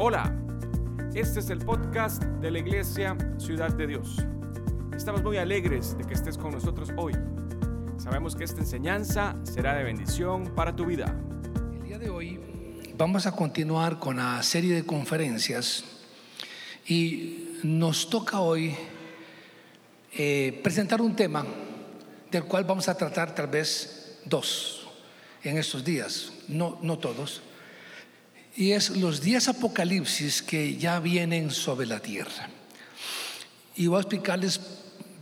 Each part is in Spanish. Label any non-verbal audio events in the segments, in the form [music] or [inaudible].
Hola, este es el podcast de la Iglesia Ciudad de Dios. Estamos muy alegres de que estés con nosotros hoy. Sabemos que esta enseñanza será de bendición para tu vida. El día de hoy vamos a continuar con la serie de conferencias y nos toca hoy eh, presentar un tema del cual vamos a tratar tal vez dos en estos días, no, no todos, y es los diez apocalipsis que ya vienen sobre la tierra. Y voy a explicarles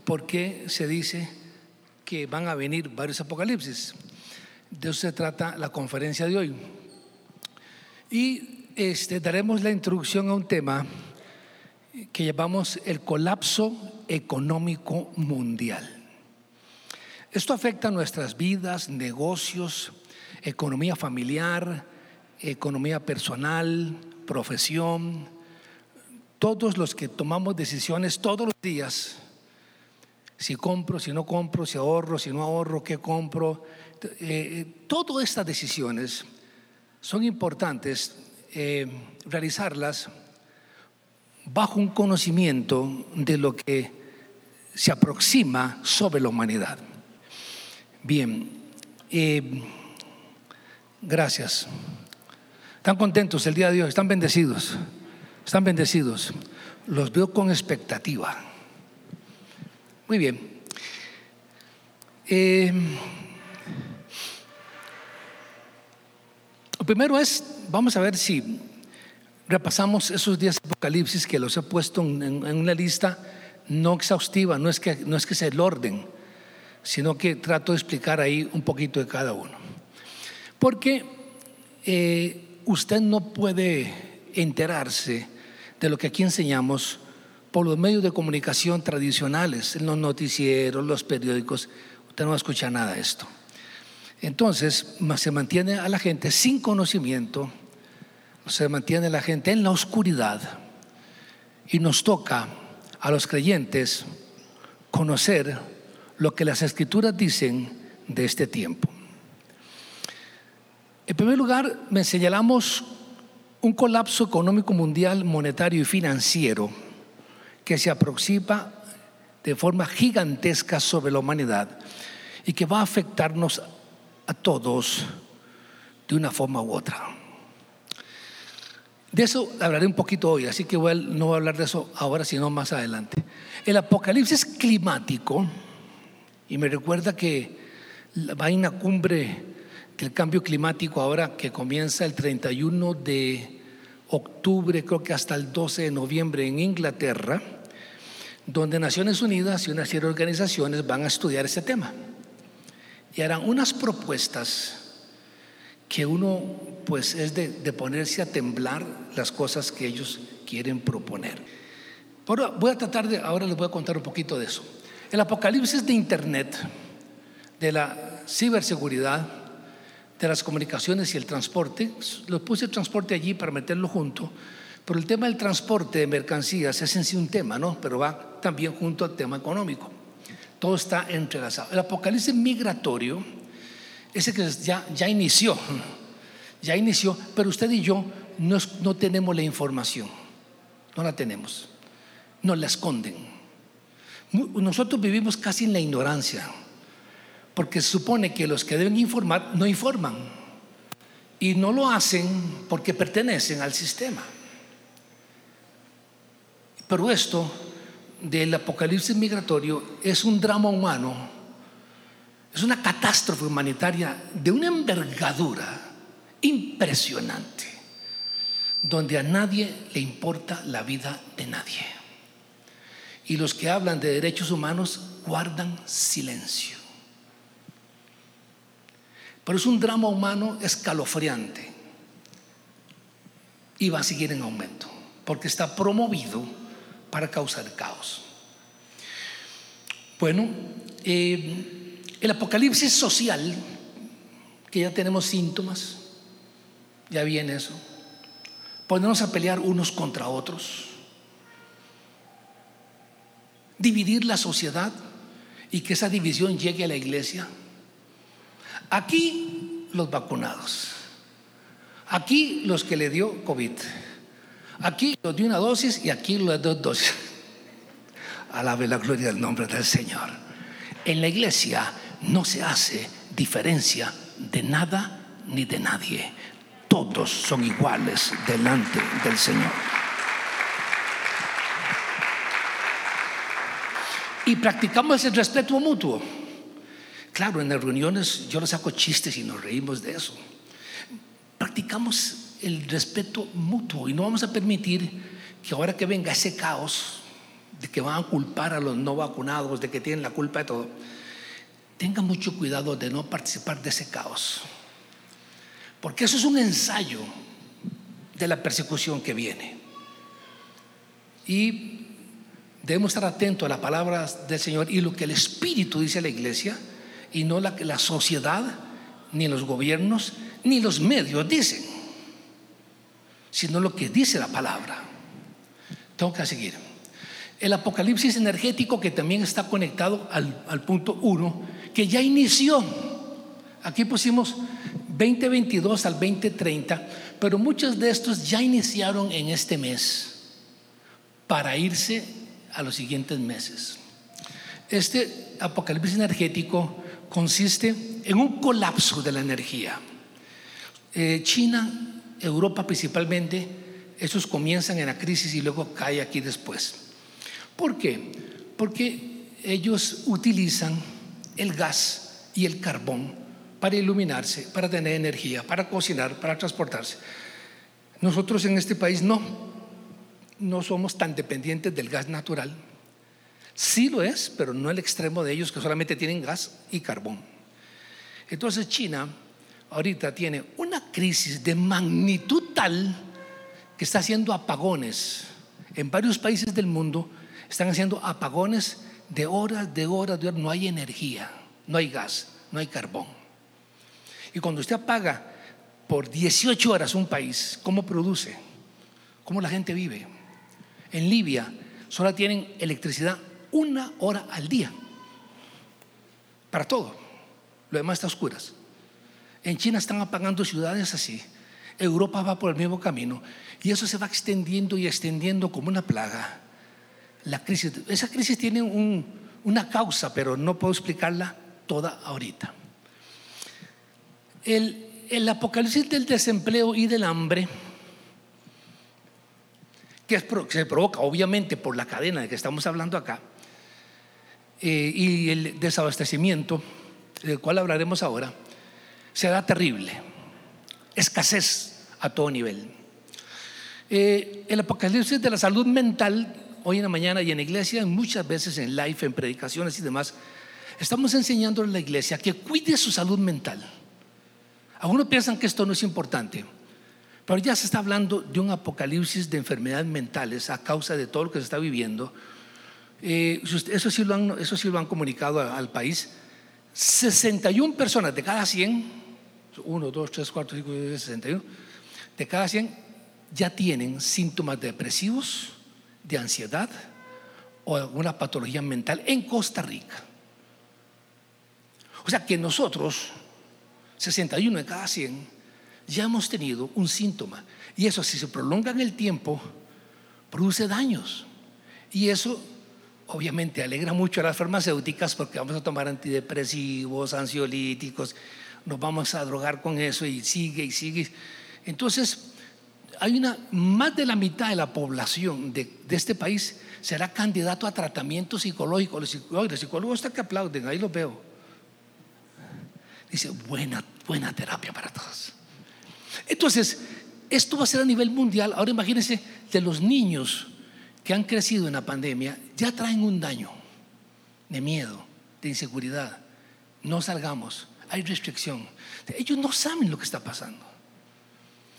por qué se dice que van a venir varios apocalipsis. De eso se trata la conferencia de hoy. Y este, daremos la introducción a un tema que llamamos el colapso económico mundial. Esto afecta nuestras vidas, negocios, economía familiar, economía personal, profesión, todos los que tomamos decisiones todos los días, si compro, si no compro, si ahorro, si no ahorro, qué compro, eh, todas estas decisiones son importantes eh, realizarlas bajo un conocimiento de lo que se aproxima sobre la humanidad. Bien, eh, gracias. ¿Están contentos el día de hoy? ¿Están bendecidos? ¿Están bendecidos? Los veo con expectativa. Muy bien. Eh, lo primero es, vamos a ver si repasamos esos días apocalipsis que los he puesto en, en, una lista no exhaustiva, no es, que, no es que sea el orden, sino que trato de explicar ahí un poquito de cada uno. Porque eh, usted no puede enterarse de lo que aquí enseñamos por los medios de comunicación tradicionales, en los noticieros, los periódicos. Usted no escucha nada de esto. Entonces, se mantiene a la gente sin conocimiento, se mantiene a la gente en la oscuridad y nos toca a los creyentes conocer lo que las escrituras dicen de este tiempo. En primer lugar, me señalamos un colapso económico mundial, monetario y financiero que se aproxima de forma gigantesca sobre la humanidad y que va a afectarnos a todos de una forma u otra. De eso hablaré un poquito hoy, así que no voy a hablar de eso ahora, sino más adelante. El apocalipsis climático, y me recuerda que va a una cumbre el cambio climático ahora que comienza el 31 de octubre, creo que hasta el 12 de noviembre en Inglaterra, donde Naciones Unidas y una serie de organizaciones van a estudiar ese tema. Y harán unas propuestas que uno pues es de, de ponerse a temblar las cosas que ellos quieren proponer. Pero voy a tratar de, ahora les voy a contar un poquito de eso. El apocalipsis de Internet, de la ciberseguridad, de las comunicaciones y el transporte. Lo puse el transporte allí para meterlo junto. Pero el tema del transporte de mercancías es en sí un tema, ¿no? Pero va también junto al tema económico. Todo está entrelazado. El apocalipsis migratorio, ese que ya, ya inició, ya inició, pero usted y yo no, no tenemos la información. No la tenemos. Nos la esconden. Nosotros vivimos casi en la ignorancia porque supone que los que deben informar no informan y no lo hacen porque pertenecen al sistema. Pero esto del apocalipsis migratorio es un drama humano, es una catástrofe humanitaria de una envergadura impresionante, donde a nadie le importa la vida de nadie. Y los que hablan de derechos humanos guardan silencio. Pero es un drama humano escalofriante. Y va a seguir en aumento porque está promovido para causar caos. Bueno, eh, el apocalipsis social, que ya tenemos síntomas, ya viene eso, ponernos a pelear unos contra otros, dividir la sociedad y que esa división llegue a la iglesia Aquí los vacunados. Aquí los que le dio COVID. Aquí lo de una dosis y aquí lo de dos dosis. Alabe la gloria del nombre del Señor. En la iglesia no se hace diferencia de nada ni de nadie. Todos son iguales delante del Señor. Y practicamos el respeto mutuo. Claro, en las reuniones yo les saco chistes y nos reímos de eso. Practicamos el respeto mutuo y no vamos a permitir que ahora que venga ese caos de que van a culpar a los no vacunados, de que tienen la culpa de todo, tengan mucho cuidado de no participar de ese caos. Porque eso es un ensayo de la persecución que viene. Y debemos estar atentos a las palabras del Señor y lo que el Espíritu dice a la iglesia y no la que la sociedad, ni los gobiernos, ni los medios dicen, sino lo que dice la palabra. Tengo que seguir. El apocalipsis energético que también está conectado al, al punto 1, que ya inició. Aquí pusimos 2022 al 2030, pero muchos de estos ya iniciaron en este mes para irse a los siguientes meses. Este apocalipsis energético consiste en un colapso de la energía. Eh, China, Europa principalmente, esos comienzan en la crisis y luego cae aquí después. ¿Por qué? Porque ellos utilizan el gas y el carbón para iluminarse, para tener energía, para cocinar, para transportarse. Nosotros en este país no, no somos tan dependientes del gas natural. Sí lo es, pero no el extremo de ellos que solamente tienen gas y carbón. Entonces China ahorita tiene una crisis de magnitud tal que está haciendo apagones. En varios países del mundo están haciendo apagones de horas, de horas, de horas. No hay energía, no hay gas, no hay carbón. Y cuando usted apaga por 18 horas un país, ¿cómo produce? ¿Cómo la gente vive? En Libia solo tienen electricidad una hora al día para todo. Lo demás está a oscuras. En China están apagando ciudades así. Europa va por el mismo camino y eso se va extendiendo y extendiendo como una plaga. La crisis, esa crisis tiene una causa, pero no puedo explicarla toda ahorita. El, el apocalipsis del desempleo y del hambre, que se provoca obviamente por la cadena de que estamos hablando acá, eh, y el desabastecimiento, del cual hablaremos ahora, será terrible. Escasez a todo nivel. Eh, el apocalipsis de la salud mental, hoy en la mañana y en iglesia, muchas veces en live, en predicaciones y demás, estamos enseñando a la iglesia que cuide su salud mental. Algunos piensan que esto no es importante, pero ya se está hablando de un apocalipsis de enfermedades mentales a causa de todo lo que se está viviendo eh, eso, sí lo han, eso sí lo han comunicado al país, 61 personas de cada 100, 1, 2, 3, 4, 5, 6, 61, de cada 100 ya tienen síntomas depresivos, de ansiedad o alguna patología mental en Costa Rica. O sea que nosotros, 61 de cada 100, ya hemos tenido un síntoma. Y eso, si se prolonga en el tiempo, produce daños. Y eso obviamente alegra mucho a las farmacéuticas porque vamos a tomar antidepresivos, ansiolíticos, nos vamos a drogar con eso y sigue y sigue. Entonces, hay una, más de la mitad de la población de, este país será candidato a tratamiento psicológico. Los psicólogos, están que aplauden, ahí lo veo. Dice, buena, buena terapia para todos. Entonces, esto va a ser a nivel mundial. Ahora imagínense de los niños que han crecido en la pandemia ya traen un daño de miedo, de inseguridad. No salgamos, hay restricción. Ellos no saben lo que está pasando.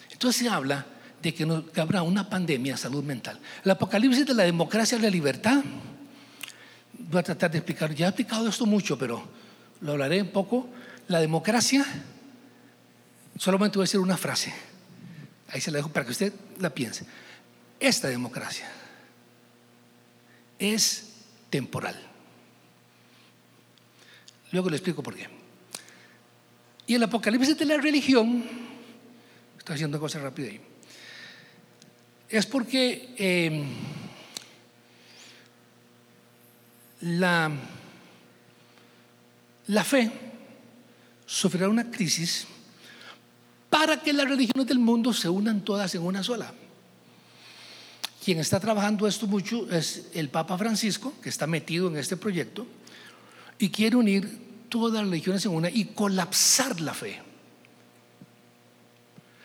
Entonces se habla de que, habrá una pandemia de salud mental. El apocalipsis de la democracia y la libertad, voy a tratar de explicar, ya he explicado esto mucho, pero lo hablaré un poco. La democracia, solamente voy a decir una frase, ahí se la dejo para que usted la piense. Esta democracia es temporal. Luego le explico por qué. Y el apocalipsis de la religión, estoy haciendo cosas rápidas ahí. es porque eh, la, la fe sufrirá una crisis para que las religiones del mundo se unan todas en una sola. Quien está trabajando esto mucho es el Papa Francisco, que está metido en este proyecto y quiere unir todas las religiones en una y colapsar la fe.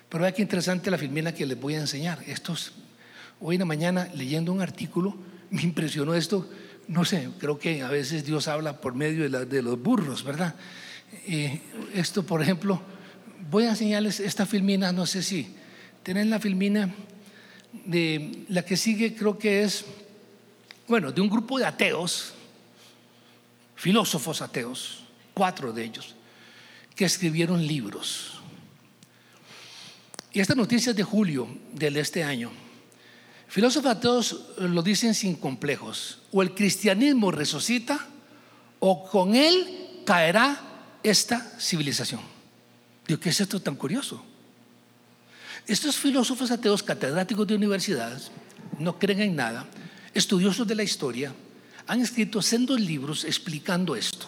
Pero vea qué interesante la filmina que les voy a enseñar. Estos, hoy en la mañana leyendo un artículo, me impresionó esto. No sé, creo que a veces Dios habla por medio de, los burros, ¿verdad? Eh, esto, por ejemplo, voy a enseñarles esta filmina, no sé si tienen la filmina la que sigue, creo que es, bueno, de un grupo de ateos, filósofos ateos, cuatro de ellos, que escribieron libros. Y esta noticia es de julio de este año. Filósofos ateos lo dicen sin complejos. O el cristianismo resucita o con él caerá esta civilización. Digo, ¿qué es esto tan curioso? Estos filósofos ateos catedráticos de universidades no creen en nada, estudiosos de la historia, han escrito sendos libros explicando esto.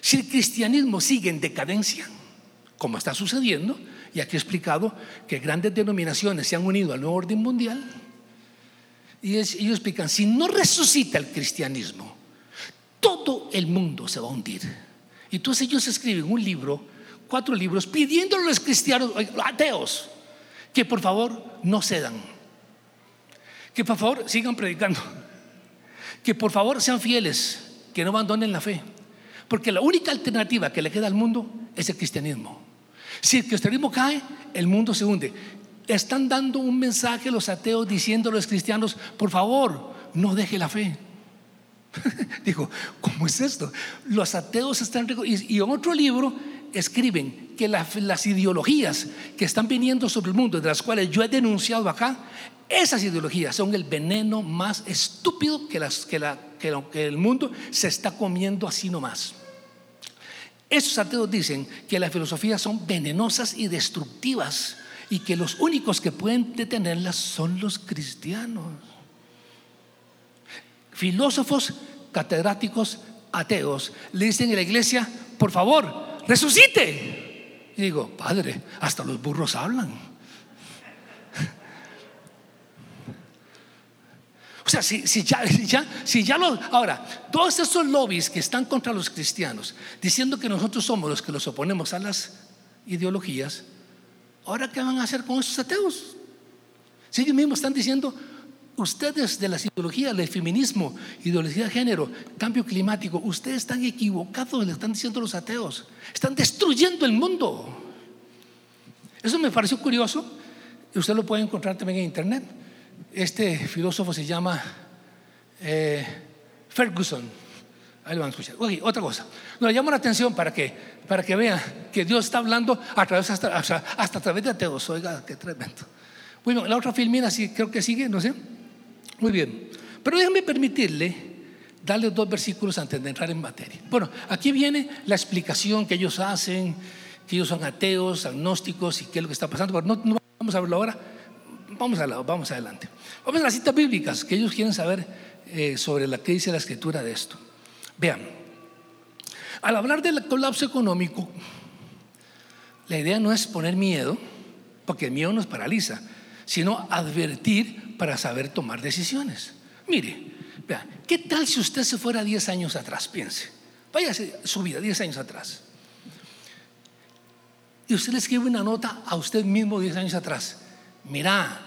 Si el cristianismo sigue en decadencia, como está sucediendo, y aquí he explicado que grandes denominaciones se han unido al nuevo orden mundial, y ellos explican, si no resucita el cristianismo, todo el mundo se va a hundir. Y entonces ellos escriben un libro, cuatro libros, pidiéndole a los cristianos, ateos, que por favor no cedan, que por favor sigan predicando, que por favor sean fieles, que no abandonen la fe, porque la única alternativa que le queda al mundo es el cristianismo. Si el cristianismo cae, el mundo se hunde. Están dando un mensaje los ateos diciendo a los cristianos, por favor, no deje la fe. [laughs] Digo, ¿cómo es esto? Los ateos están... Y, en otro libro escriben que las ideologías que están viniendo sobre el mundo, de las cuales yo he denunciado acá, esas ideologías son el veneno más estúpido que, las, que, la, que el mundo se está comiendo así nomás. Esos ateos dicen que las filosofías son venenosas y destructivas y que los únicos que pueden detenerlas son los cristianos. Filósofos catedráticos ateos le dicen a la iglesia, por favor, resucite. Y digo, Padre, hasta los burros hablan. O sea, [laughs] si, ya, si ya los. Ahora, todos esos lobbies que están contra los cristianos, diciendo que nosotros somos los que los oponemos a las ideologías, ¿ahora qué van a hacer con esos ateos? Si ellos mismos están diciendo, ustedes de las ideologías del feminismo, ideología de género, cambio climático, ustedes están equivocados, le están diciendo los ateos, están destruyendo el mundo. Eso me pareció curioso, usted lo puede encontrar también en internet. Este filósofo se llama eh, Ferguson. Ahí lo van a escuchar. otra cosa. Nos llamo la atención para que, para que vean que Dios está hablando a través, hasta, hasta a través de ateos. Oiga, qué tremendo. Bueno, la otra filmina sí, creo que sigue, no sé. Muy bien. Pero déjenme permitirle darle dos versículos antes de entrar en materia. Bueno, aquí viene la explicación que ellos hacen, que ellos son ateos, agnósticos y qué es lo que está pasando. Pero no, no vamos a verlo ahora. Vamos, a, vamos adelante. Vamos a las citas bíblicas que ellos quieren saber eh, sobre la que dice la escritura de esto. Vean, al hablar del colapso económico, la idea no es poner miedo, porque el miedo nos paraliza, sino advertir para saber tomar decisiones. Mire, vean, ¿qué tal si usted se fuera 10 años atrás? Piense, váyase su vida 10 años atrás. Y usted le escribe una nota a usted mismo 10 años atrás. Mira,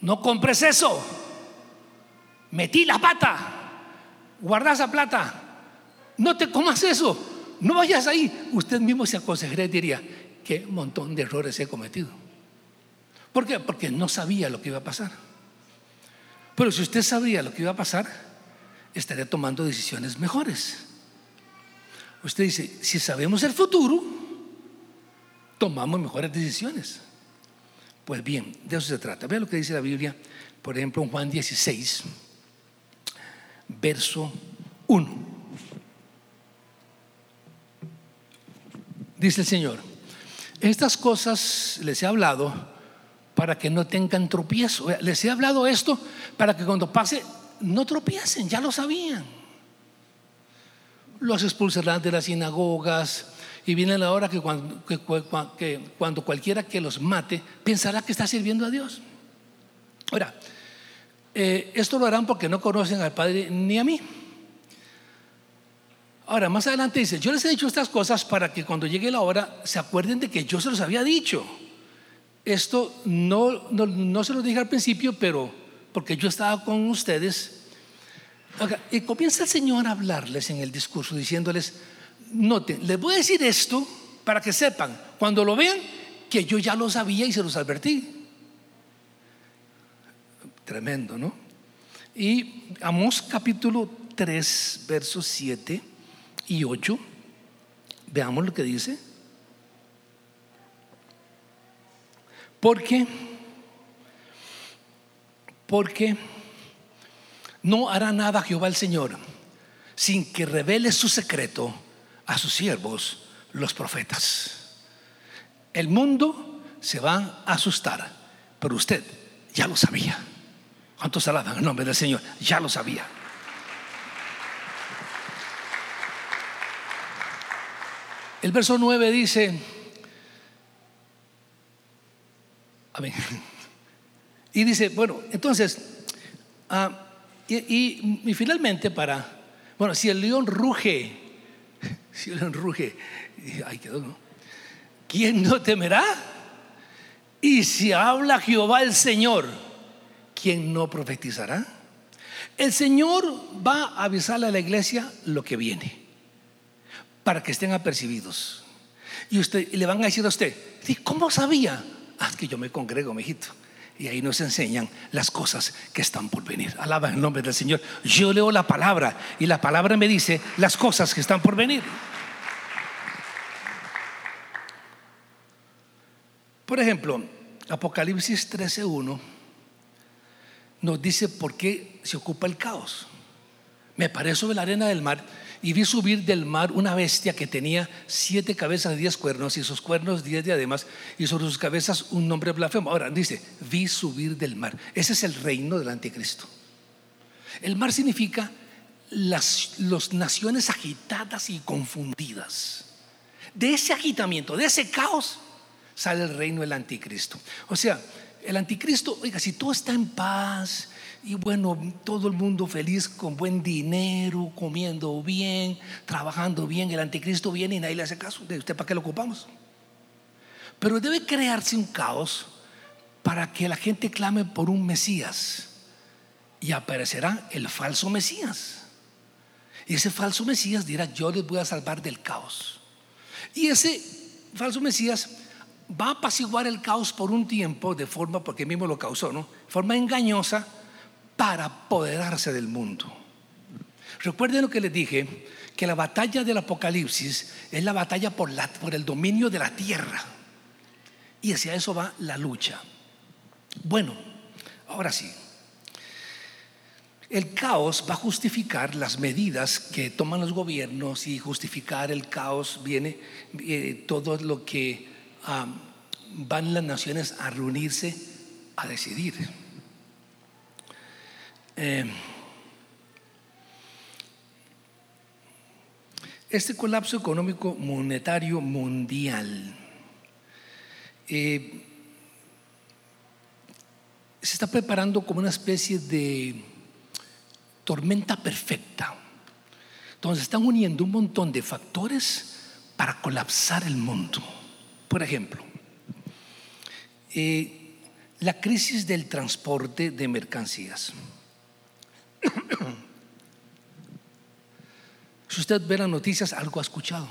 no compres eso. Metí la pata. Guarda esa plata. No te comas eso. No vayas ahí. Usted mismo se aconsejaría y diría, qué montón de errores he cometido. ¿Por qué? Porque no sabía lo que iba a pasar. Pero si usted sabía lo que iba a pasar, estaría tomando decisiones mejores. Usted dice, si sabemos el futuro, tomamos mejores decisiones. Pues bien, de eso se trata. Vea lo que dice la Biblia, por ejemplo, en Juan 16, verso 1. Dice el Señor, estas cosas les he hablado para que no tengan tropiezo. Les he hablado esto para que cuando pase no tropiecen, ya lo sabían. Los expulsarán de las sinagogas y viene la hora que cuando, cualquiera que los mate pensará que está sirviendo a Dios. Ahora, eh, esto lo harán porque no conocen al Padre ni a mí. Ahora, más adelante dice, yo les he dicho estas cosas para que cuando llegue la hora se acuerden de que yo se los había dicho. Esto no, no, se lo dije al principio, pero porque yo estaba con ustedes. y comienza el Señor a hablarles en el discurso, diciéndoles, noten, les voy a decir esto para que sepan, cuando lo vean, que yo ya lo sabía y se los advertí. Tremendo, ¿no? Y Amós capítulo 3, versos 7 y 8. Veamos lo que dice. Porque, porque no hará nada Jehová el Señor sin que revele su secreto a sus siervos, los profetas. El mundo se va a asustar, pero usted ya lo sabía. ¿Cuántos alaban el nombre del Señor? Ya lo sabía. El verso 9 dice, amén. Y dice, bueno, entonces, ah, y, finalmente para, bueno, si el león ruge, [laughs] si el león ruge, ay, quedó, ¿no? ¿Quién no temerá? Y si habla Jehová el Señor, ¿quién no profetizará? El Señor va a avisarle a la iglesia lo que viene, para que estén apercibidos. Y usted le van a decir a usted, ¿cómo sabía? Es que yo me congrego, mijito. Y ahí nos enseñan las cosas que están por venir. Alaba el nombre del Señor. Yo leo la palabra y la palabra me dice las cosas que están por venir. Por ejemplo, Apocalipsis 13:1 nos dice por qué se ocupa el caos. Me paré sobre la arena del mar y vi subir del mar una bestia que tenía siete cabezas y diez cuernos y sus cuernos diez diademas y sobre sus cabezas un nombre blasfemo. Ahora dice, vi subir del mar. Ese es el reino del anticristo. El mar significa las naciones agitadas y confundidas. De ese agitamiento, de ese caos, sale el reino del anticristo. O sea, el anticristo, oiga, si todo está en paz y bueno, todo el mundo feliz con buen dinero, comiendo bien, trabajando bien, el anticristo viene y nadie le hace caso. ¿De usted para qué lo ocupamos? Pero debe crearse un caos para que la gente clame por un Mesías y aparecerá el falso Mesías. Y ese falso Mesías dirá, yo les voy a salvar del caos. Y ese falso Mesías va a apaciguar el caos por un tiempo, de forma, porque mismo lo causó, ¿no? forma engañosa para apoderarse del mundo. Recuerden lo que les dije, que la batalla del Apocalipsis es la batalla por, el dominio de la tierra. Y hacia eso va la lucha. Bueno, ahora sí. El caos va a justificar las medidas que toman los gobiernos y justificar el caos viene eh, todo lo que van las naciones a reunirse a decidir. Eh, este colapso económico monetario mundial eh, se está preparando como una especie de tormenta perfecta, donde se están uniendo un montón de factores para colapsar el mundo. Por ejemplo, eh, la crisis del transporte de mercancías. Si usted ve las noticias, algo ha escuchado.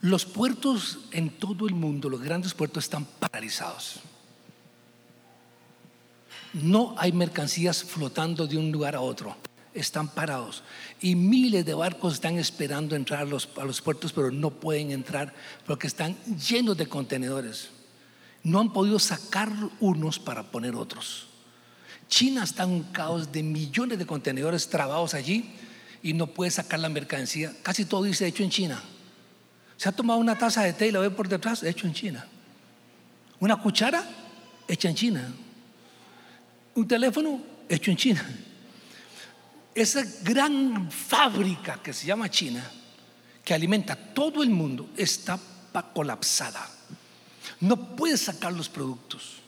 Los puertos en todo el mundo, los grandes puertos están paralizados. No hay mercancías flotando de un lugar a otro están parados y miles de barcos están esperando entrar a los, a los puertos, pero no pueden entrar porque están llenos de contenedores. No han podido sacar unos para poner otros. China está en un caos de millones de contenedores trabados allí y no puede sacar la mercancía. Casi todo dice hecho en China. Se ha tomado una taza de té y la ve por detrás, hecho en China. Una cuchara hecha en China. Un teléfono hecho en China. Esa gran fábrica que se llama China, que alimenta todo el mundo, está colapsada. No puede sacar los productos.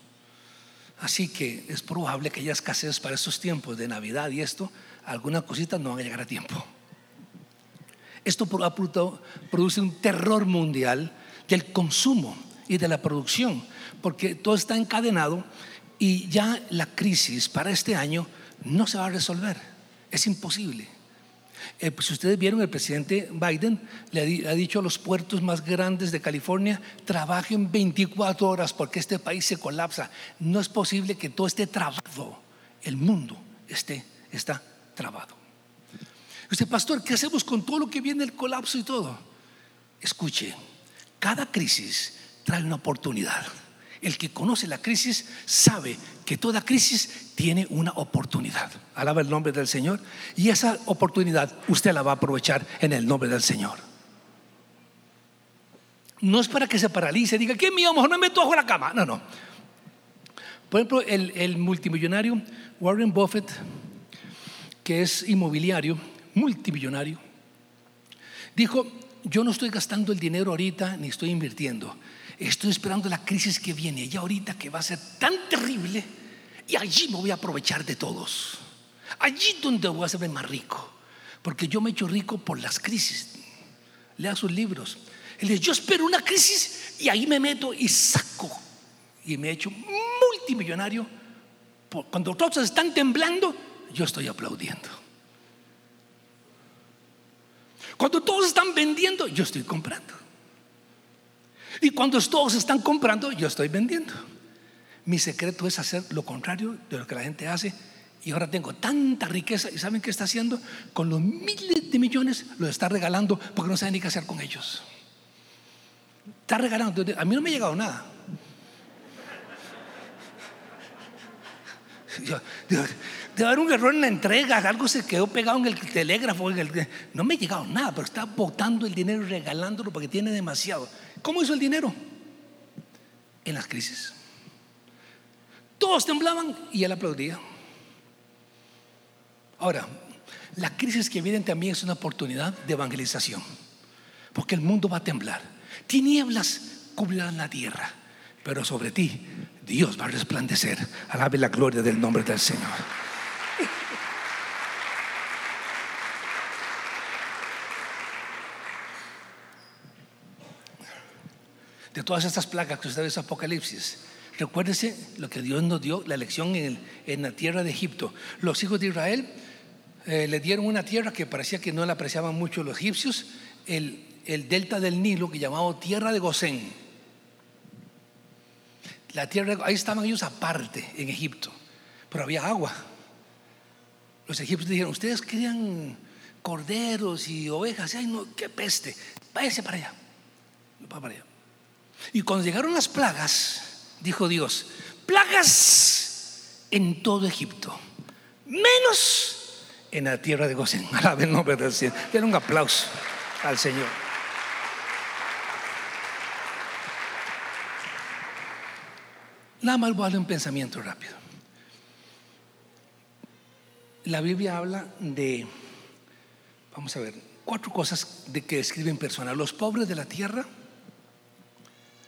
Así que es probable que haya escasez para estos tiempos de Navidad y esto, algunas cositas no van a llegar a tiempo. Esto produce un terror mundial del consumo y de la producción, porque todo está encadenado y ya la crisis para este año no se va a resolver. Es imposible. Eh, pues, si ustedes vieron, el presidente Biden le ha, dicho a los puertos más grandes de California, trabajen 24 horas porque este país se colapsa. No es posible que todo esté trabado. El mundo esté, está trabado. Usted, pastor, ¿qué hacemos con todo lo que viene el colapso y todo? Escuche, cada crisis trae una oportunidad. El que conoce la crisis sabe que toda crisis tiene una oportunidad. Alaba el nombre del Señor. Y esa oportunidad usted la va a aprovechar en el nombre del Señor. No es para que se paralice y diga, ¿qué mío? Mejor me meto bajo la cama. No, no. Por ejemplo, el, el multimillonario Warren Buffett, que es inmobiliario, multimillonario, dijo, yo no estoy gastando el dinero ahorita ni estoy invirtiendo estoy esperando la crisis que viene, ya ahorita que va a ser tan terrible, y allí me voy a aprovechar de todos. Allí donde voy a ser más rico, porque yo me he hecho rico por las crisis. Lea sus libros. Él dice, yo espero una crisis y ahí me meto y saco. Y me he hecho multimillonario. Cuando todos están temblando, yo estoy aplaudiendo. Cuando todos están vendiendo, yo estoy comprando. Y cuando todos están comprando, yo estoy vendiendo. Mi secreto es hacer lo contrario de lo que la gente hace. Y ahora tengo tanta riqueza. ¿Y saben qué está haciendo? Con los miles de millones lo está regalando porque no saben ni qué hacer con ellos. Está regalando. A mí no me ha llegado nada. Debe haber un error en la entrega, algo se quedó pegado en el telégrafo. no me ha llegado nada, pero está botando el dinero y regalándolo porque tiene demasiado. ¿Cómo hizo el dinero? En las crisis. Todos temblaban y él aplaudía. Ahora, la crisis que viene también es una oportunidad de evangelización, porque el mundo va a temblar. Tinieblas cubrirán la tierra, pero sobre ti Dios va a resplandecer. Alabe la gloria del nombre del Señor. de todas estas plagas que usted ve en Apocalipsis. Recuérdese lo que Dios nos dio, la lección en, la tierra de Egipto. Los hijos de Israel eh, le dieron una tierra que parecía que no la apreciaban mucho los egipcios, el, el delta del Nilo, que llamado tierra de Gosén. La tierra, ahí estaban ellos aparte en Egipto, pero había agua. Los egipcios dijeron, ustedes querían corderos y ovejas, ay no, qué peste, váyase para allá, para allá. Y cuando llegaron las plagas, dijo Dios, plagas en todo Egipto, menos en la tierra de Gosén. [laughs] Alabe el nombre del Señor. Den un aplauso al Señor. Nada más darle un pensamiento rápido. La Biblia habla de, vamos a ver, cuatro cosas de que describen personas. Los pobres de la tierra,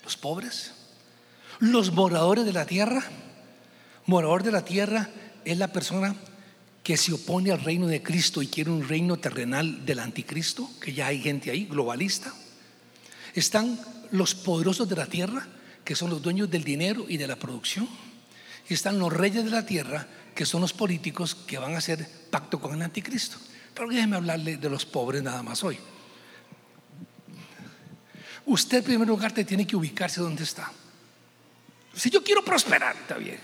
los pobres, los moradores de la tierra. Morador de la tierra es la persona que se opone al reino de Cristo y quiere un reino terrenal del anticristo, que ya hay gente ahí, globalista. Están los poderosos de la tierra, que son los dueños del dinero y de la producción. Y están los reyes de la tierra, que son los políticos que van a hacer pacto con el anticristo. Pero déjeme hablarle de los pobres nada más hoy. Usted en primer lugar te tiene que ubicarse donde está. Si yo quiero prosperar, está bien.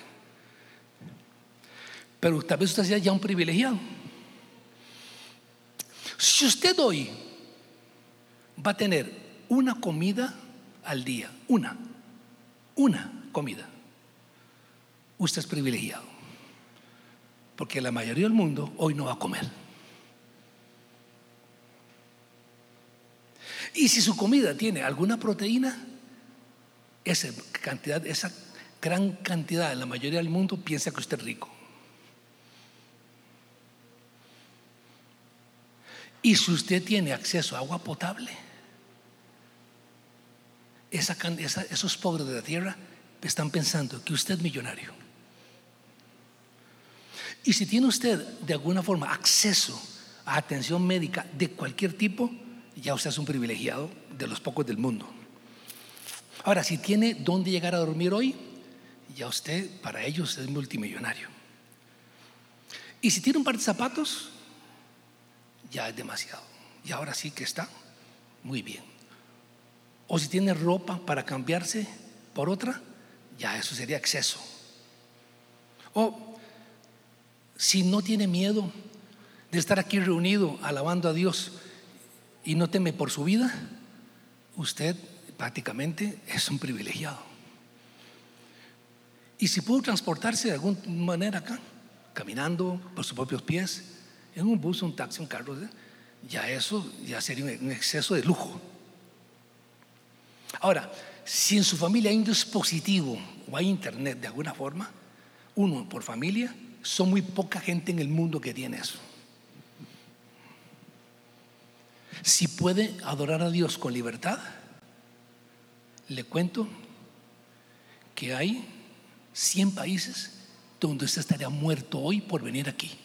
Pero tal vez usted sea ya un privilegiado. Si usted hoy va a tener una comida al día, una, una comida, usted es privilegiado. Porque la mayoría del mundo hoy no va a comer. Y si su comida tiene alguna proteína, esa cantidad, esa gran cantidad de la mayoría del mundo piensa que usted es rico. Y si usted tiene acceso a agua potable, esa, esos pobres de la tierra están pensando que usted es millonario. Y si tiene usted de alguna forma acceso a atención médica de cualquier tipo, ya usted es un privilegiado de los pocos del mundo. Ahora, si tiene dónde llegar a dormir hoy, ya usted, para ellos, es multimillonario. Y si tiene un par de zapatos, ya es demasiado. Y ahora sí que está muy bien. O si tiene ropa para cambiarse por otra, ya eso sería exceso. O si no tiene miedo de estar aquí reunido alabando a Dios y no teme por su vida, usted prácticamente es un privilegiado. Y si pudo transportarse de alguna manera acá, caminando por sus propios pies, en un bus, un taxi, un carro, ya eso ya sería un exceso de lujo. Ahora, si en su familia hay un dispositivo o hay internet de alguna forma, uno por familia, son muy poca gente en el mundo que tiene eso. Si puede adorar a Dios con libertad, le cuento que hay 100 países donde usted estaría muerto hoy por venir aquí.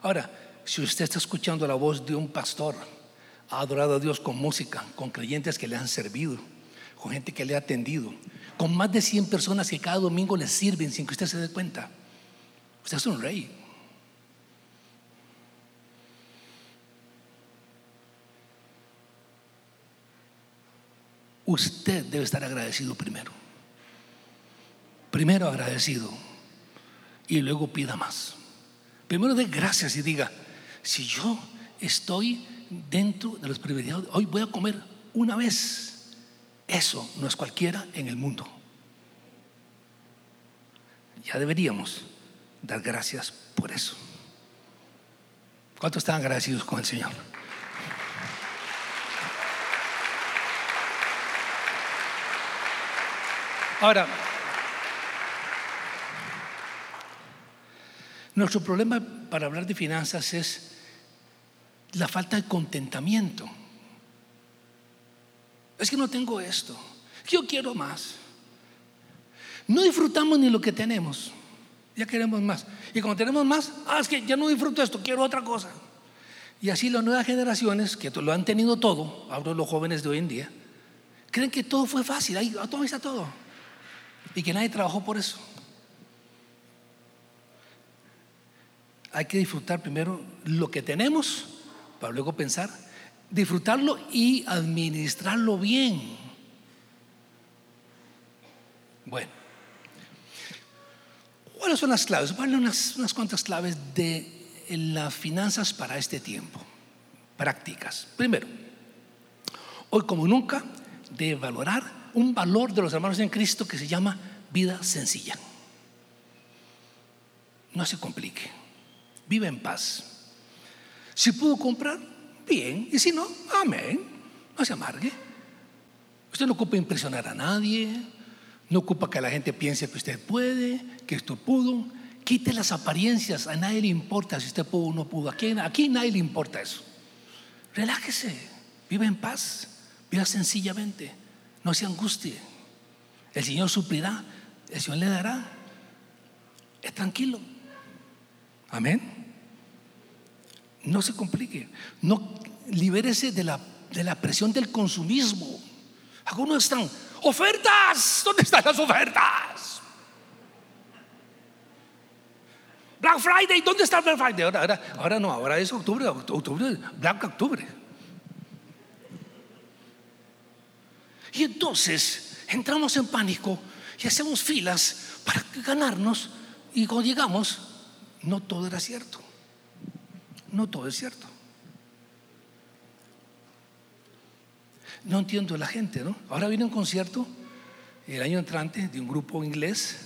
Ahora, si usted está escuchando la voz de un pastor, ha adorado a Dios con música, con creyentes que le han servido, con gente que le ha atendido, con más de 100 personas que cada domingo le sirven sin que usted se dé cuenta, usted es un rey. Usted debe estar agradecido primero. Primero agradecido y luego pida más. Primero de gracias y diga, si yo estoy dentro de los privilegiados, hoy voy a comer una vez, eso no es cualquiera en el mundo. Ya deberíamos dar gracias por eso. ¿Cuántos están agradecidos con el Señor? Ahora, Nuestro problema para hablar de finanzas es la falta de contentamiento. Es que no tengo esto. Yo quiero más. No disfrutamos ni lo que tenemos. Ya queremos más. Y cuando tenemos más, ah, es que ya no disfruto esto, quiero otra cosa. Y así las nuevas generaciones, que lo han tenido todo, hablo los jóvenes de hoy en día, creen que todo fue fácil, ahí todo está todo. Y que nadie trabajó por eso. hay que disfrutar primero lo que tenemos para luego pensar, disfrutarlo y administrarlo bien. Bueno, ¿cuáles son las claves? A unas, unas cuantas claves de las finanzas para este tiempo, prácticas. Primero, hoy como nunca, de valorar un valor de los hermanos en Cristo que se llama vida sencilla. No se complique vive en paz. Si pudo comprar, bien. Y si no, amén. No se amargue. Usted no ocupa impresionar a nadie. No ocupa que la gente piense que usted puede, que esto pudo. Quite las apariencias. A nadie le importa si usted pudo o no pudo. Aquí, aquí nadie le importa eso. Relájese. Vive en paz. Viva sencillamente. No se angustie. El Señor suplirá. El Señor le dará. Es tranquilo. Amén. No se complique. No libérese de la, de la presión del consumismo. Algunos están, ofertas, ¿dónde están las ofertas? Black Friday, ¿dónde está Black Friday? Ahora, ahora, no, ahora es octubre, octubre, Black Octubre. Y entonces entramos en pánico y hacemos filas para ganarnos y cuando llegamos, no todo era cierto. No todo es cierto. No entiendo la gente, ¿no? Ahora viene un concierto el año entrante de un grupo inglés.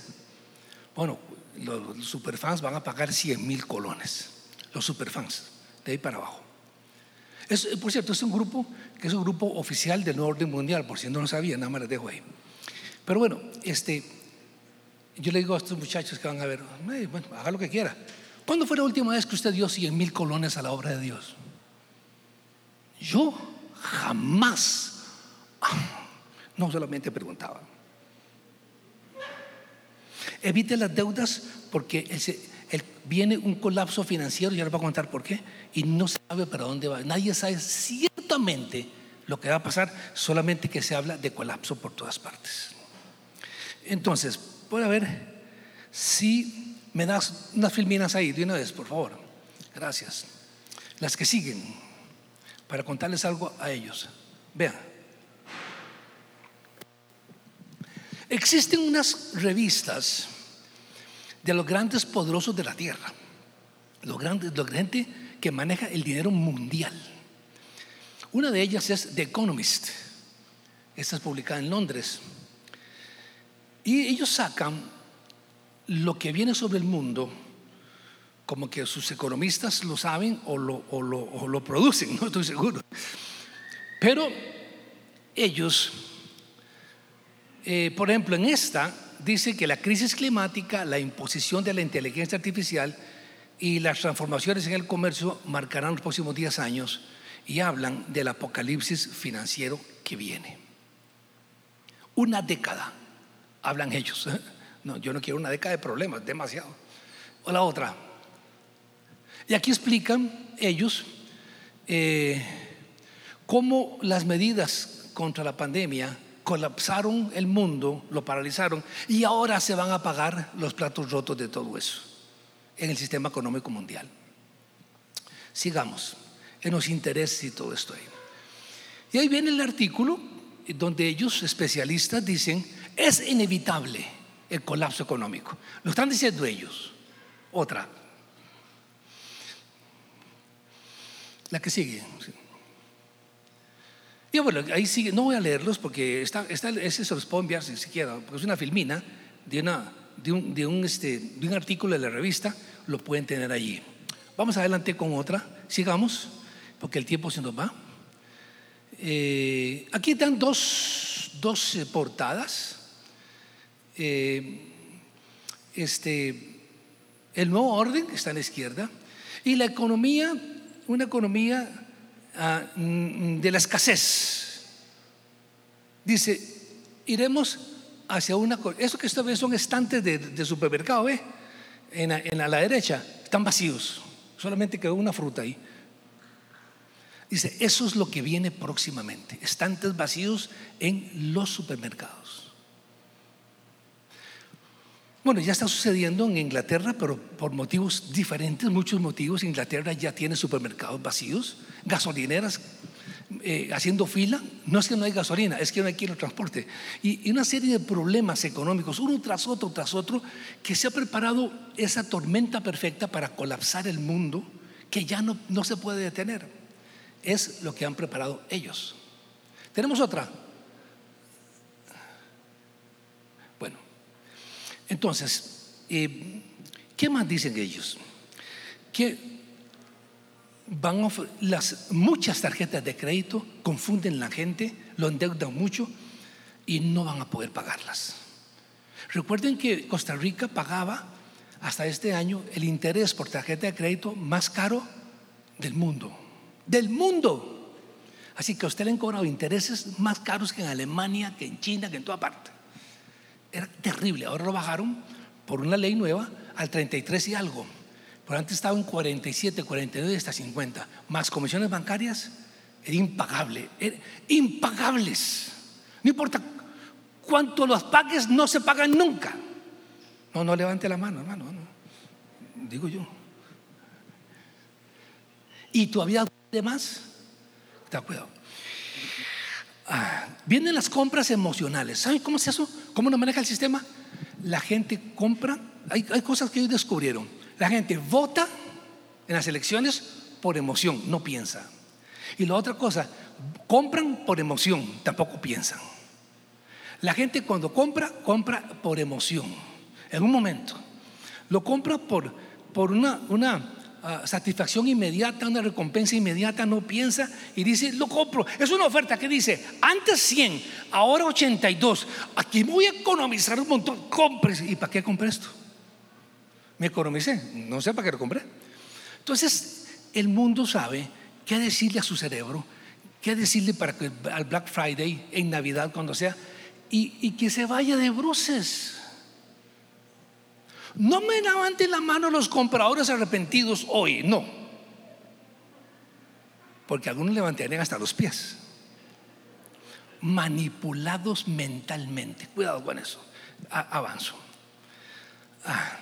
Bueno, los superfans van a pagar 100 mil colones. Los superfans. de ahí para abajo. Es, por cierto, es un grupo que es un grupo oficial del nuevo orden mundial, por si no lo sabían, nada más les dejo ahí. Pero bueno, este, yo le digo a estos muchachos que van a ver, haga lo que quiera. ¿Cuándo fue la última vez que usted dio 100 mil colones a la obra de Dios? Yo jamás. [laughs] No solamente preguntaba. Evite las deudas porque viene un colapso financiero, y ahora voy a contar por qué, y no sabe para dónde va. Nadie sabe ciertamente lo que va a pasar, solamente que se habla de colapso por todas partes. Entonces, puede ver si me das unas filminas ahí de una vez, por favor. Gracias. Las que siguen, para contarles algo a ellos. Vean. Existen unas revistas de los grandes poderosos de la tierra, los grandes, la gente que maneja el dinero mundial. Una de ellas es The Economist. Esta es publicada en Londres. Y ellos sacan lo que viene sobre el mundo, como que sus economistas lo saben o lo, o lo, o lo producen, [laughs] no estoy seguro. Pero ellos, eh, por ejemplo, en esta dice que la crisis climática, la imposición de la inteligencia artificial y las transformaciones en el comercio marcarán los próximos 10 años y hablan del apocalipsis financiero que viene. Una década, hablan ellos. No, yo no quiero una década de problemas, demasiado. O la otra. Y aquí explican ellos eh, cómo las medidas contra la pandemia colapsaron el mundo, lo paralizaron y ahora se van a pagar los platos rotos de todo eso en el sistema económico mundial. Sigamos en los intereses y todo esto ahí. Y ahí viene el artículo donde ellos, especialistas, dicen, es inevitable el colapso económico. Lo están diciendo ellos. Otra. La que sigue. Y bueno, ahí sigue, no voy a leerlos porque está, está, ese se los puedo enviar si siquiera, porque es una filmina de, un, de, este, de artículo de la revista, lo pueden tener allí. Vamos adelante con otra, sigamos, porque el tiempo se nos va. Eh, aquí están dos, portadas. Eh, este, el nuevo orden está en la izquierda y la economía, una economía Ah, mm, de la escasez. Dice, iremos hacia una... Eso que ustedes son estantes de, supermercado, ¿ve? En, en la derecha, están vacíos. Solamente quedó una fruta ahí. Dice, eso es lo que viene próximamente. Estantes vacíos en los supermercados. Bueno, ya está sucediendo en Inglaterra, pero por motivos diferentes, muchos motivos. Inglaterra ya tiene supermercados vacíos, gasolineras eh, haciendo fila. No es que no hay gasolina, es que no hay quien lo transporte. Y, una serie de problemas económicos, uno tras otro, tras otro, que se ha preparado esa tormenta perfecta para colapsar el mundo, que ya no, no se puede detener. Es lo que han preparado ellos. Tenemos otra. Entonces, eh, ¿qué más dicen ellos? Que van las muchas tarjetas de crédito confunden la gente, lo endeudan mucho y no van a poder pagarlas. Recuerden que Costa Rica pagaba hasta este año el interés por tarjeta de crédito más caro del mundo. Del mundo. Así que a usted le han cobrado intereses más caros que en Alemania, que en China, que en toda parte era terrible. Ahora lo bajaron por una ley nueva al 33 y algo. Por antes estaba en 47, 49 hasta 50. Más comisiones bancarias, era impagable. Era impagables. No importa cuánto los pagues, no se pagan nunca. No, no levante la mano, hermano. Digo yo. Y todavía de más. Está cuidado. Vienen las compras emocionales. ¿Saben cómo es eso? ¿Cómo nos maneja el sistema? La gente compra, hay, hay cosas que descubrieron. La gente vota en las elecciones por emoción, no piensa. Y la otra cosa, compran por emoción, tampoco piensan. La gente cuando compra, compra por emoción, en un momento. Lo compra por, por una, una ah, satisfacción inmediata, una recompensa inmediata, no piensa y dice, lo compro. Es una oferta que dice, antes 100, ahora 82. Aquí voy a economizar un montón. Compres. ¿Y para qué compré esto? Me economicé. No sé para qué lo compré. Entonces, el mundo sabe qué decirle a su cerebro, qué decirle para que al Black Friday, en Navidad, cuando sea, y, y que se vaya de bruces. No me levanten la mano los compradores arrepentidos hoy, no. Porque algunos levantarían hasta los pies. Manipulados mentalmente. Cuidado con eso. avanzo. Ah.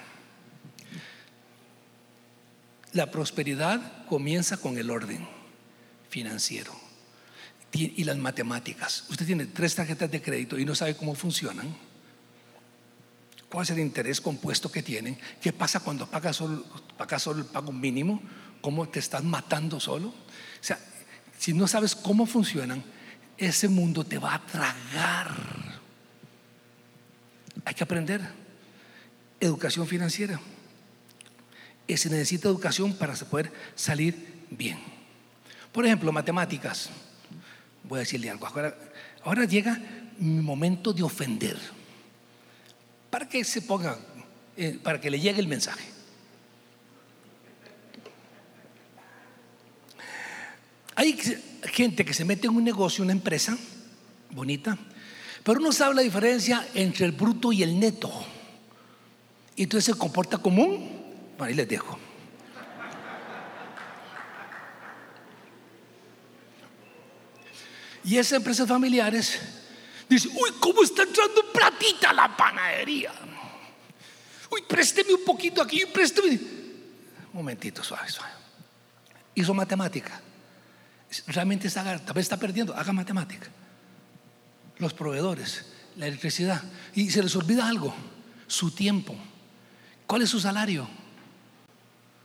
La prosperidad comienza con el orden financiero y las matemáticas. Usted tiene tres tarjetas de crédito y no sabe cómo funcionan cuál es el interés compuesto que tienen, qué pasa cuando pagas solo, pagas solo el pago mínimo, cómo te estás matando solo. O sea, si no sabes cómo funcionan, ese mundo te va a tragar. Hay que aprender educación financiera. Y se necesita educación para poder salir bien. Por ejemplo, matemáticas. Voy a decirle algo. Ahora llega mi momento de ofender para que se ponga, eh, para que le llegue el mensaje. Hay gente que se mete en un negocio, una empresa bonita, pero no sabe la diferencia entre el bruto y el neto. Y entonces se comporta común. Bueno, ahí les dejo. Y esas empresas familiares Dice, uy, ¿cómo está entrando platita a la panadería? Uy, présteme un poquito aquí, présteme. Un momentito, suave, suave. Hizo matemática. Realmente está, tal vez está perdiendo, haga matemática. Los proveedores, la electricidad. Y se les olvida algo, su tiempo. ¿Cuál es su salario?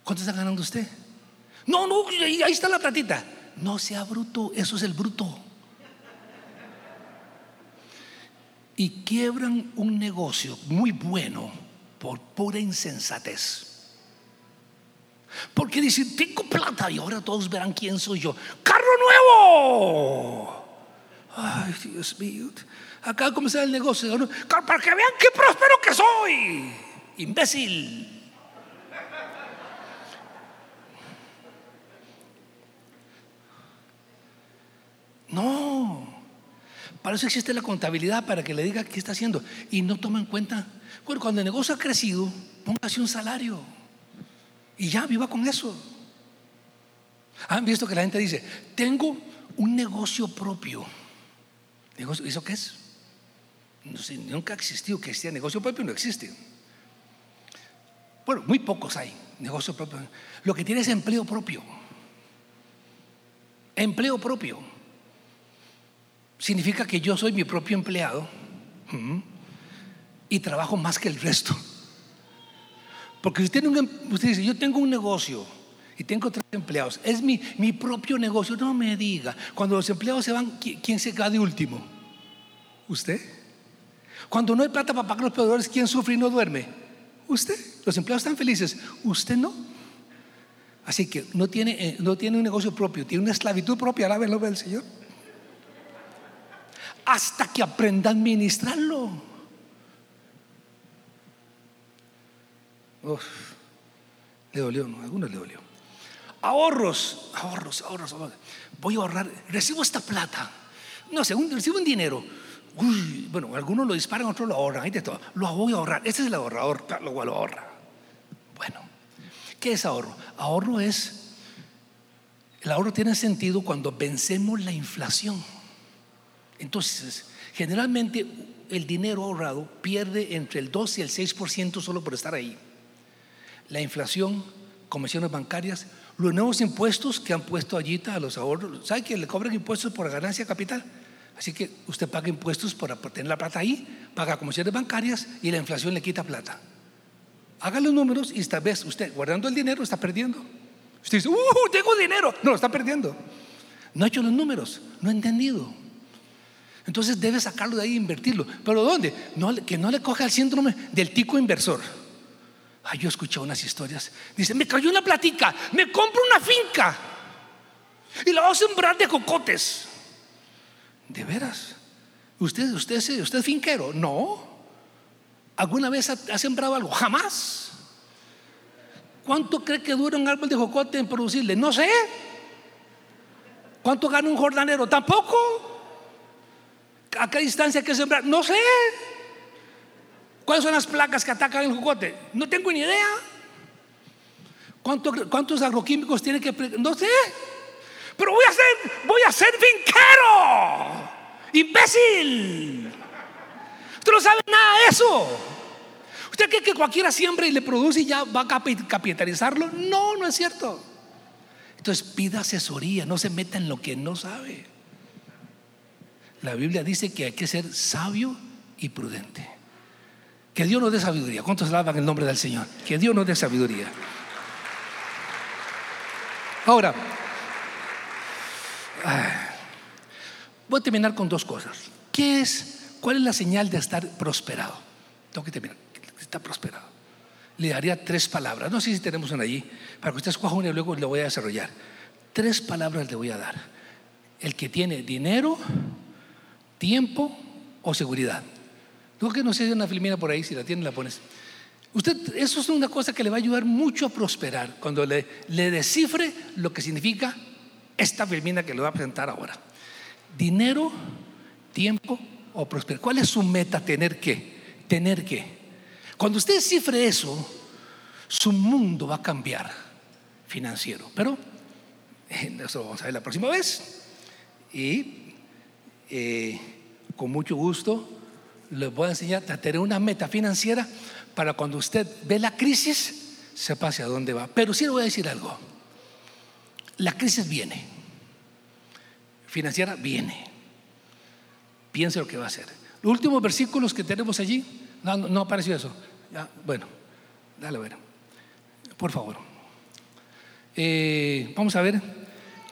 ¿Cuánto está ganando usted? No, no, ahí está la platita. No sea bruto, eso es el bruto. Y quiebran un negocio muy bueno por pura insensatez. Porque dicen, tengo plata y ahora todos verán quién soy yo. ¡Carro nuevo! Ay, Dios mío. Acá comienza el negocio. Para que vean qué próspero que soy. Imbécil. No. Para eso existe la contabilidad, para que le diga qué está haciendo. Y no toma en cuenta, cuando el negocio ha crecido, póngase un salario. Y ya, viva con eso. Han visto que la gente dice, tengo un negocio propio. ¿Eso qué es? No nunca ha existido que sea negocio propio, no existe. Bueno, muy pocos hay negocio propio. Lo que tiene es empleo propio. Empleo propio significa que yo soy mi propio empleado y trabajo más que el resto. Porque usted, em, usted dice, yo tengo un negocio y tengo tres empleados, es mi, mi propio negocio, no me diga, cuando los empleados se van, ¿quién se cae de último? ¿Usted? Cuando no hay plata para pagar los proveedores, ¿quién sufre y no duerme? Usted. Los empleados están felices, usted no. Así que no tiene, eh, no tiene un negocio propio, tiene una esclavitud propia, la el Señor hasta que aprenda a administrarlo. le dolió, ¿no? Algunos le dolió. Ahorros, ahorros, ahorros, Voy a ahorrar, recibo esta plata. No sé, recibo un dinero. bueno, algunos lo disparan, otros lo ahorran. Ahí de todo. Lo voy a ahorrar. Este es el ahorrador, lo lo ahorra. Bueno, ¿qué es ahorro? Ahorro es, el ahorro tiene sentido cuando vencemos la inflación. Entonces, generalmente el dinero ahorrado pierde entre el 2 y el 6% solo por estar ahí. La inflación, comisiones bancarias, los nuevos impuestos que han puesto allí a los ahorros. ¿Sabe que le cobran impuestos por ganancia capital? Así que usted paga impuestos por, tener la plata ahí, paga comisiones bancarias y la inflación le quita plata. Haga los números y esta vez usted guardando el dinero está perdiendo. Usted dice, ¡uh! Tengo dinero. No, lo está perdiendo. No ha hecho los números, no ha entendido. Entonces debe sacarlo de ahí e invertirlo. ¿Pero dónde? que no le coja el síndrome del tico inversor. Ay, yo escuché unas historias. Dice, me cayó una platica, me compro una finca y la voy a sembrar de cocotes. ¿De veras? ¿Usted, usted, usted es finquero? No. ¿Alguna vez ha, sembrado algo? Jamás. ¿Cuánto cree que dura un árbol de jocote en producirle? No sé. ¿Cuánto gana un jordanero? Tampoco. ¿A qué distancia hay que sembrar? No sé. ¿Cuáles son las placas que atacan el jocote? No tengo ni idea. ¿Cuántos agroquímicos tiene que.? No sé. Pero voy a ser, voy a ser finquero. Imbécil. Usted no sabe nada de eso. ¿Usted cree que cualquiera siembra y le produce y ya va a capitalizarlo? No, no es cierto. Entonces pida asesoría, no se meta en lo que no sabe. La Biblia dice que hay que ser sabio y prudente. Que Dios nos dé sabiduría. ¿Cuántos alaban el nombre del Señor? Que Dios nos dé sabiduría. Ahora, voy a terminar con dos cosas. ¿Qué es? ¿Cuál es la señal de estar prosperado? Tengo que terminar. Está prosperado. Le daría tres palabras. No sé si tenemos una allí. Para que usted escoja una y luego le voy a desarrollar. Tres palabras le voy a dar. El que tiene dinero, tiempo o seguridad. Digo que no sé si hay una filmina por ahí, si la tiene la pones. Usted, eso es una cosa que le va a ayudar mucho a prosperar cuando le, le descifre lo que significa esta filmina que le voy a presentar ahora. Dinero, tiempo o prosperidad. ¿Cuál es su meta? Tener que, tener que. Cuando usted descifre eso, su mundo va a cambiar financiero. Pero eso vamos a ver la próxima vez. Y eh, con mucho gusto les voy a enseñar a tener una meta financiera para cuando usted ve la crisis, sepa hacia dónde va. Pero sí le voy a decir algo. La crisis viene. Financiera viene. Piense lo que va a hacer. Los últimos versículos que tenemos allí, no, no apareció eso. bueno, dale a ver. Por favor. Eh, vamos a ver.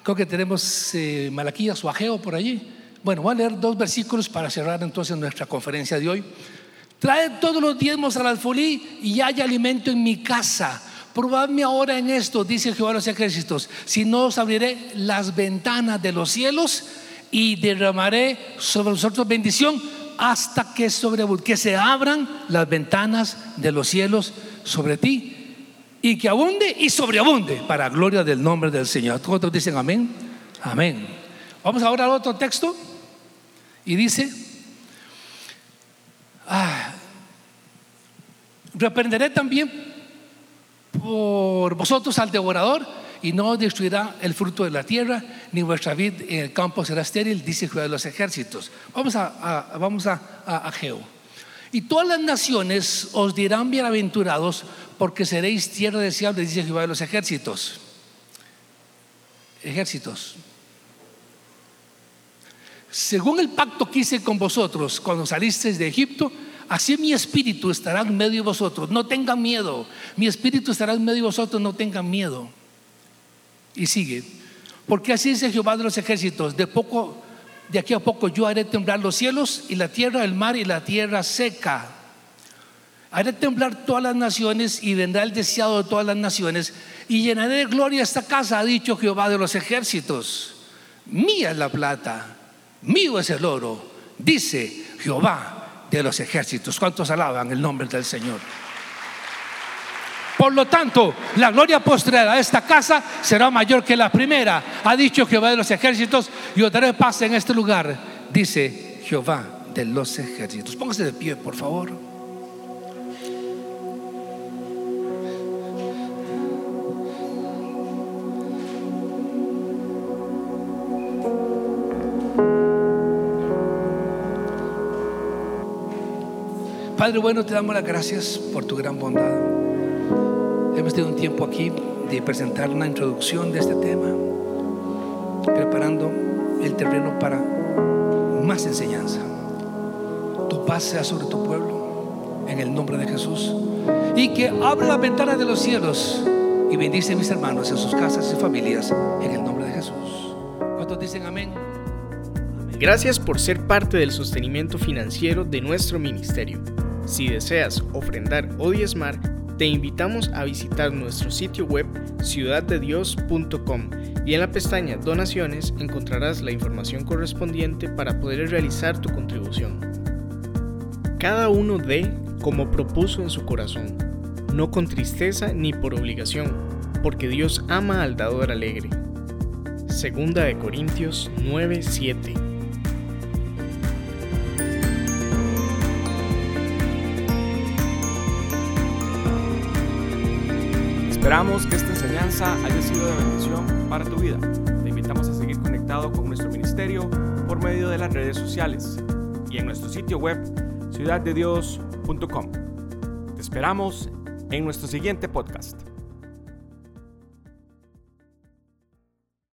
Creo que tenemos eh, Malaquías o Ageo por allí. Bueno, voy a leer dos versículos para cerrar entonces nuestra conferencia de hoy. Trae todos los diezmos al alfolí y hay alimento en mi casa. Probadme ahora en esto, dice Jehová los ejércitos, si no os abriré las ventanas de los cielos y derramaré sobre vosotros bendición hasta que, sobre, que se abran las ventanas de los cielos sobre ti y que abunde y sobreabunde para gloria del nombre del Señor. Todos dicen amén. Amén. Vamos ahora al otro texto. Y dice, ah, reprenderé también por vosotros al devorador y no destruirá el fruto de la tierra, ni vuestra vid en el campo será estéril, dice Jehová de los ejércitos. Vamos a, vamos a, a, Y todas las naciones os dirán bienaventurados porque seréis tierra deseable, dice Jehová de los ejércitos. Ejércitos. Según el pacto que hice con vosotros cuando salisteis de Egipto, así mi espíritu estará en medio de vosotros. No tengan miedo. Mi espíritu estará en medio de vosotros. No tengan miedo. Y sigue. Porque así dice Jehová de los ejércitos. De poco, de aquí a poco yo haré temblar los cielos y la tierra, el mar y la tierra seca. Haré temblar todas las naciones y vendrá el deseado de todas las naciones y llenaré de gloria esta casa, ha dicho Jehová de los ejércitos. Mía es la plata mío es el oro, dice Jehová de los ejércitos. ¿Cuántos alaban el nombre del Señor? Por lo tanto, la gloria postrera de esta casa será mayor que la primera, ha dicho Jehová de los ejércitos, y os daré paz en este lugar, dice Jehová de los ejércitos. Póngase de pie, por favor. Padre bueno, te damos las gracias por tu gran bondad. Hemos tenido un tiempo aquí de presentar una introducción de este tema, preparando el terreno para más enseñanza. Tu paz sea sobre tu pueblo, en el nombre de Jesús, y que abra la ventana de los cielos y bendice a mis hermanos en sus casas y familias, en el nombre de Jesús. ¿Cuántos dicen amén? Gracias por ser parte del sostenimiento financiero de nuestro ministerio. Si deseas ofrendar o diezmar, te invitamos a visitar nuestro sitio web ciudaddedios.com y en la pestaña Donaciones encontrarás la información correspondiente para poder realizar tu contribución. Cada uno dé como propuso en su corazón, no con tristeza ni por obligación, porque Dios ama al dador alegre. Segunda de Corintios 9:7 Esperamos que esta enseñanza haya sido de bendición para tu vida. Te invitamos a seguir conectado con nuestro ministerio por medio de las redes sociales y en nuestro sitio web ciudaddedios.com. Te esperamos en nuestro siguiente podcast.